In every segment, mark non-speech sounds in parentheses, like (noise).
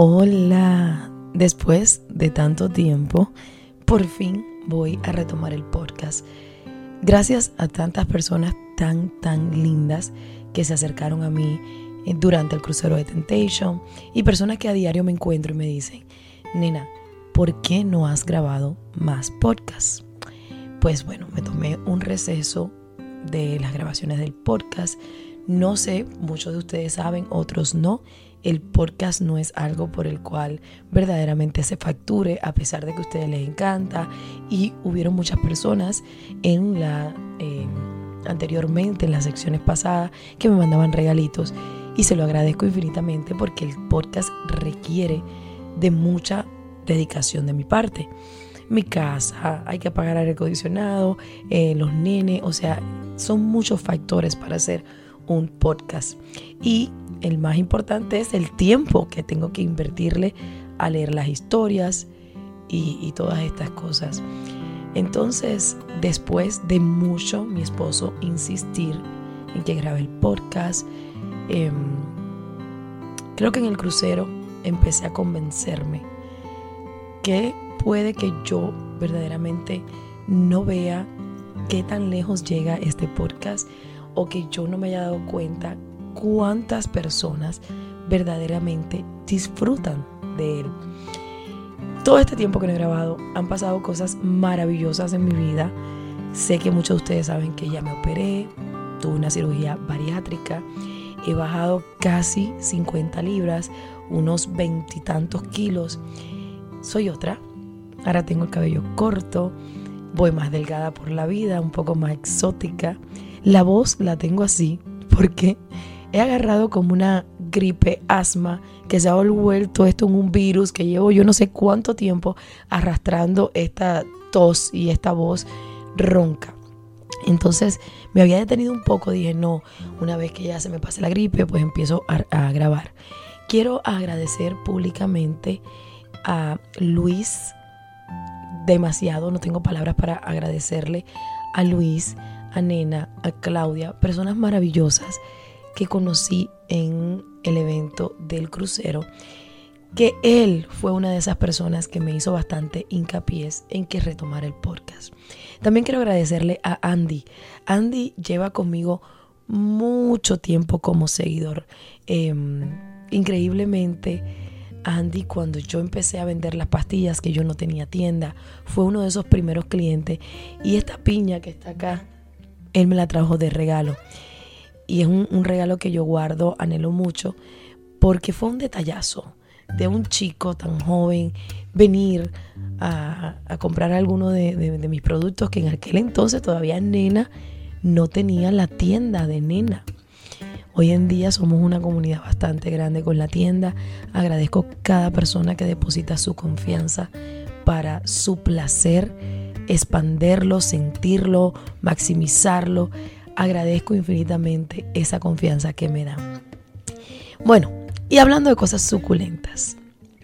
Hola, después de tanto tiempo, por fin voy a retomar el podcast. Gracias a tantas personas tan, tan lindas que se acercaron a mí eh, durante el crucero de Temptation y personas que a diario me encuentro y me dicen, nena, ¿por qué no has grabado más podcasts? Pues bueno, me tomé un receso de las grabaciones del podcast. No sé, muchos de ustedes saben, otros no el podcast no es algo por el cual verdaderamente se facture, a pesar de que a ustedes les encanta. Y hubieron muchas personas en la em, anteriormente, en las secciones pasadas, que me mandaban regalitos. Y se lo agradezco infinitamente porque el podcast requiere de mucha dedicación de mi parte. Mi casa, hay que pagar aire acondicionado, eh, los nenes, o sea, son muchos factores para hacer un podcast. Y el más importante es el tiempo que tengo que invertirle a leer las historias y, todas estas cosas. Entonces, después de mucho mi esposo insistir en que grabe el podcast, em, creo que en el crucero empecé a convencerme que puede que yo verdaderamente no vea qué tan lejos llega este podcast o que yo no me haya dado cuenta cuántas personas verdaderamente disfrutan de él. Todo este tiempo que no he grabado han pasado cosas maravillosas en mi vida. Sé que muchos de ustedes saben que ya me operé, tuve una cirugía bariátrica, he bajado casi 50 libras, unos veintitantos kilos. Soy otra, ahora tengo el cabello corto, voy más delgada por la vida, un poco más exótica. La voz la tengo así porque he agarrado como una gripe, asma, que se ha vuelto esto en un virus que llevo yo no sé cuánto tiempo arrastrando esta tos y esta voz ronca. Entonces me había detenido un poco, dije, no, una vez que ya se me pase la gripe, pues empiezo a, a grabar. Quiero agradecer públicamente a Luis demasiado, no tengo palabras para agradecerle a Luis, a Nena, a Claudia, personas maravillosas que conocí en el evento del crucero, que él fue una de esas personas que me hizo bastante hincapié en que retomara el podcast. También quiero agradecerle a Andy. Andy lleva conmigo mucho tiempo como seguidor. Em, increíblemente, Andy, cuando yo empecé a vender las pastillas que yo no tenía tienda, fue uno de esos primeros clientes. Y esta piña que está acá, él me la trajo de regalo y es un, regalo que yo guardo, anhelo mucho, porque fue un detallazo de un chico tan joven venir a, comprar alguno de, de, mis productos que en aquel entonces todavía nena no tenía la tienda de nena. Hoy en día somos una comunidad bastante grande con la tienda. Agradezco cada persona que deposita su confianza para su placer, expanderlo, sentirlo, maximizarlo agradezco infinitamente esa confianza que me dan. Bueno, y hablando de cosas suculentas,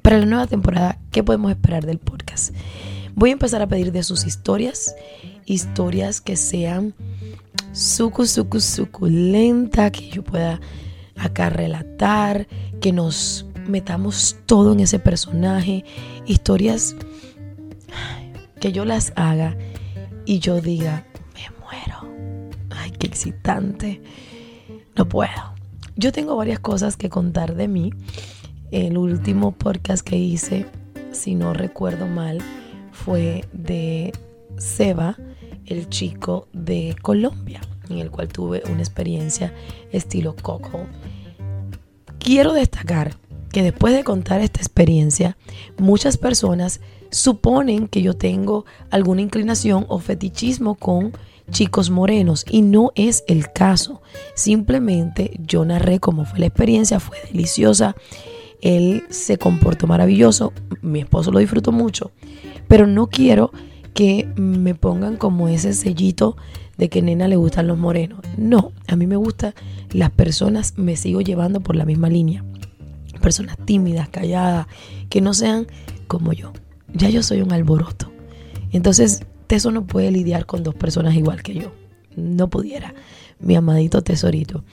para la nueva temporada, ¿qué podemos esperar del podcast? Voy a empezar a pedir de sus historias, historias que sean sucu, sucu, suculenta, que yo pueda acá relatar, que nos metamos todo en ese personaje, historias que yo las haga y yo diga, excitante. No puedo. Yo tengo varias cosas que contar de mí. El último podcast que hice, si no recuerdo mal, fue de Seba, el chico de Colombia, en el cual tuve una experiencia estilo Coco. Quiero destacar que después de contar esta experiencia, muchas personas suponen que yo tengo alguna inclinación o fetichismo con chicos morenos y no es el caso. Simplemente yo narré cómo fue la experiencia, fue deliciosa, él se comportó maravilloso, mi esposo lo disfrutó mucho, pero no quiero que me pongan como ese sellito de que nena le gustan los morenos. No, a mí me gustan las personas, me sigo llevando por la misma línea. Personas tímidas, calladas, que no sean como yo. Ya yo soy un alboroto. Entonces, Teso no puede lidiar con dos personas igual que yo. No pudiera. Mi amadito tesorito.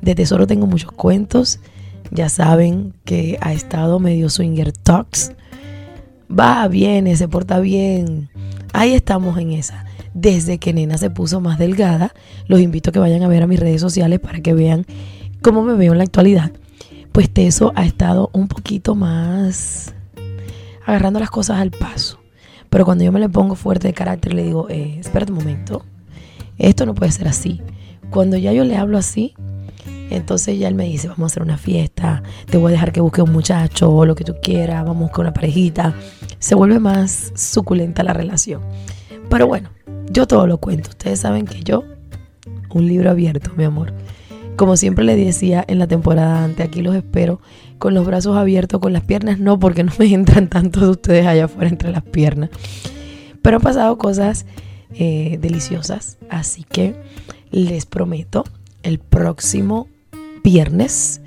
De tesoro tengo muchos cuentos. Ya saben que ha estado medio swinger talks. Va, viene, se porta bien. Ahí estamos en esa. Desde que Nena se puso más delgada, los invito a que vayan a ver a mis redes sociales para que vean cómo me veo en la actualidad. Pues Teso ha estado un poquito más agarrando las cosas al paso. Pero cuando yo me le pongo fuerte de carácter, le digo, eh, espérate un momento, esto no puede ser así. Cuando ya yo le hablo así, entonces ya él me dice, vamos a hacer una fiesta, te voy a dejar que busque un muchacho o lo que tú quieras, vamos a buscar una parejita. Se vuelve más suculenta la relación. Pero bueno, yo todo lo cuento. Ustedes saben que yo, un libro abierto, mi amor. Como siempre le decía en la temporada antes, aquí los espero con los brazos abiertos, con las piernas no, porque no me (laughs) entran tantos de ustedes allá afuera entre las piernas. Pero han pasado cosas eh, deliciosas, así que les prometo, el próximo viernes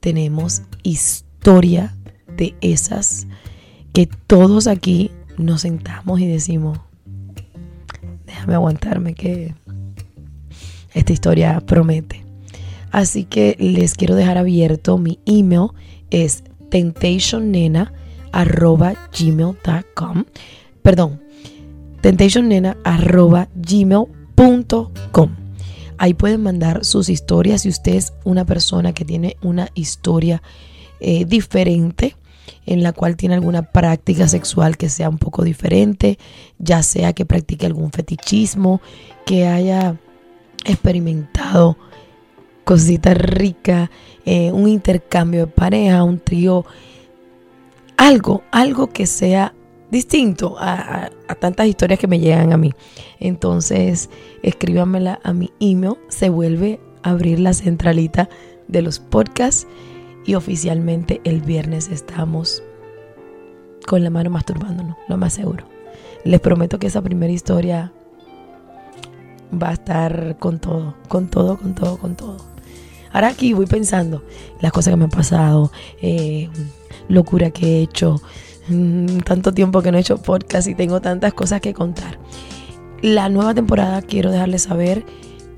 tenemos historia de esas que todos aquí nos sentamos y decimos, déjame aguantarme que esta historia promete. Así que les quiero dejar abierto mi email es temptationnena.gmail.com Perdón, temptationnena.gmail.com Ahí pueden mandar sus historias. Si usted es una persona que tiene una historia eh, diferente en la cual tiene alguna práctica sexual que sea un poco diferente, ya sea que practique algún fetichismo, que haya experimentado cosita rica, eh, un intercambio de pareja, un trío, algo, algo que sea distinto a, tantas historias que me llegan a mí. Entonces, escríbanmela a mi email, se vuelve a abrir la centralita de los podcasts y oficialmente el viernes estamos con la mano masturbándonos, lo más seguro. Les prometo que esa primera historia va a estar con todo, con todo, con todo, con todo. Ahora aquí voy pensando las cosas que me han pasado, eh, locura que he hecho, mm, tanto tiempo que no he hecho podcast y tengo tantas cosas que contar. La nueva temporada quiero dejarles saber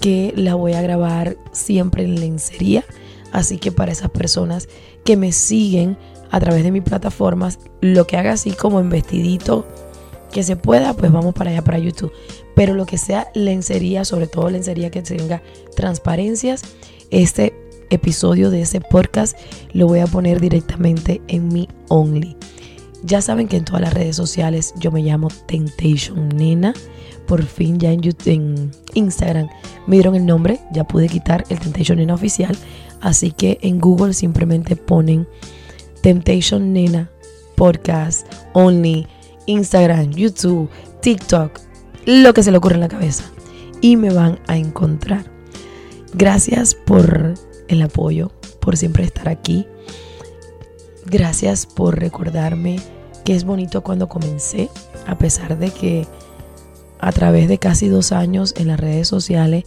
que la voy a grabar siempre en lencería, así que para esas personas que me siguen a través de mis plataformas, lo que haga así como en vestidito que se pueda, pues vamos para allá para YouTube. Pero lo que sea lencería, sobre todo lencería que tenga transparencias, este episodio de ese podcast lo voy a poner directamente en mi Only. Ya saben que en todas las redes sociales yo me llamo Temptation Nena. Por fin ya en, en Instagram me dieron el nombre, ya pude quitar el Temptation Nena oficial. Así que en Google simplemente ponen Temptation Nena Podcast Only, Instagram, YouTube, TikTok, lo que se le ocurre en la cabeza. Y me van a encontrar. Gracias por el apoyo, por siempre estar aquí. Gracias por recordarme que es bonito cuando comencé, a pesar de que a través de casi dos años en las redes sociales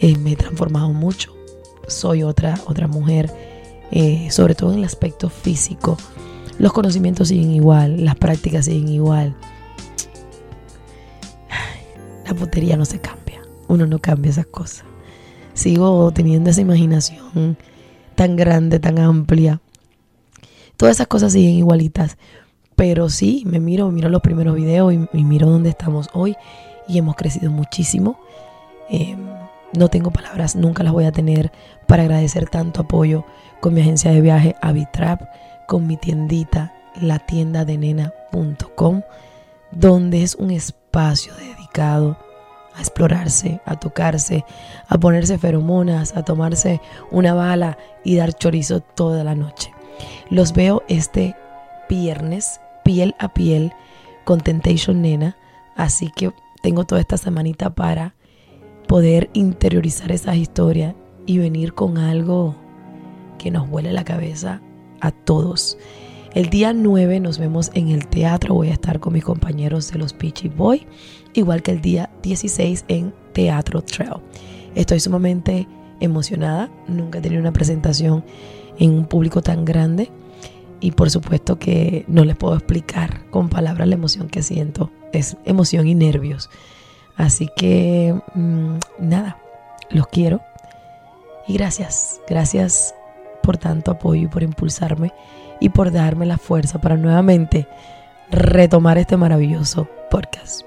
eh, me he transformado mucho. Soy otra, otra mujer, eh, sobre todo en el aspecto físico. Los conocimientos siguen igual, las prácticas siguen igual. La putería no se cambia, uno no cambia esas cosas sigo teniendo esa imaginación tan grande, tan amplia. Todas esas cosas siguen igualitas. Pero sí, me miro, miro los primeros videos y, miro dónde estamos hoy. Y hemos crecido muchísimo. Em, no tengo palabras, nunca las voy a tener para agradecer tanto apoyo con mi agencia de viaje Avitrap, con mi tiendita, la donde es un espacio dedicado a explorarse, a tocarse, a ponerse feromonas, a tomarse una bala y dar chorizo toda la noche. Los veo este viernes, piel a piel, con Temptation Nena. Así que tengo toda esta semanita para poder interiorizar esas historias y venir con algo que nos huele la cabeza a todos. El día 9 nos vemos en el teatro. Voy a estar con mis compañeros de los Peachy Boy, igual que el día 16 en Teatro Trail. Estoy sumamente emocionada. Nunca he tenido una presentación en un público tan grande. Y por supuesto que no les puedo explicar con palabras la emoción que siento. Es emoción y nervios. Así que mm, nada, los quiero. Y gracias, gracias por tanto apoyo y por impulsarme y por darme la fuerza para nuevamente retomar este maravilloso podcast.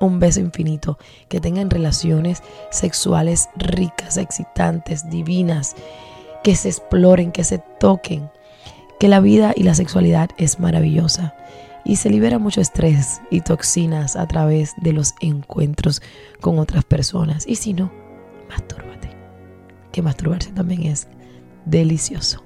Un beso infinito, que tengan relaciones sexuales ricas, excitantes, divinas, que se exploren, que se toquen, que la vida y la sexualidad es maravillosa y se libera mucho estrés y toxinas a través de los encuentros con otras personas. Y si no, mastúrbate, que masturbarse también es delicioso.